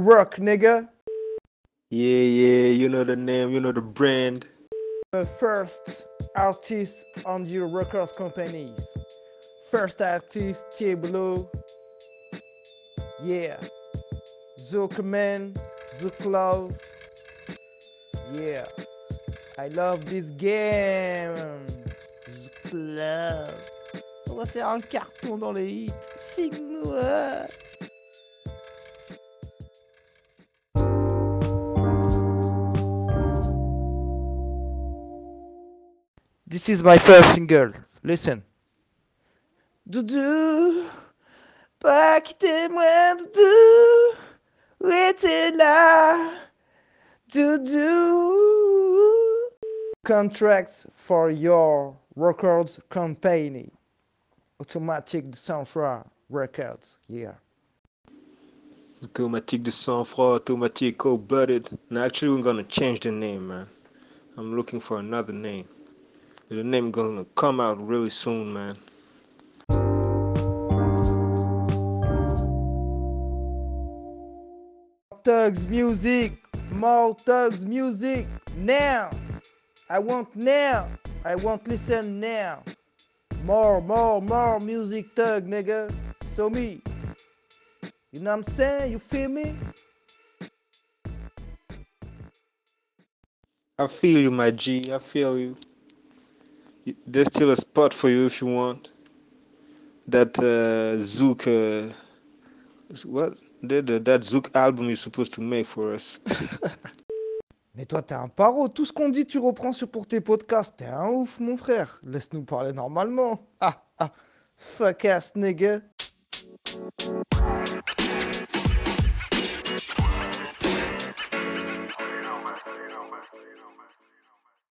Rock, nigga. Yeah, yeah, you know the name, you know the brand. The first artist on your records companies. First artist, Thieblo. Yeah. Zuckman, Zouk love. Yeah. I love this game. Zouk love. On va faire un um carton dans les hits. Signe-moi. This is my first single. Listen. Doudou, pas quitter moi, Doudou. Où était là, Doudou? Contracts for your records company. Automatic de sang-froid Records, yeah. Automatic de sang-froid, automatic oh, cold-blooded. Now, actually, we're gonna change the name, man. I'm looking for another name. The name gonna come out really soon, man. Thugs music, more thugs music now. I want now. I want listen now. More, more, more music thug, nigga. So me. You know what I'm saying? You feel me? I feel you, my G. I feel you. There's still a spot for you if you want. That uh, Zook, uh, what? The, the, that Zook album you're supposed to make for us. Mais toi, t'es un paro. Tout ce qu'on dit, tu reprends sur pour tes podcasts. T'es un ouf, mon frère. Laisse-nous parler normalement. Ah, ah. Fuck ass, nigga.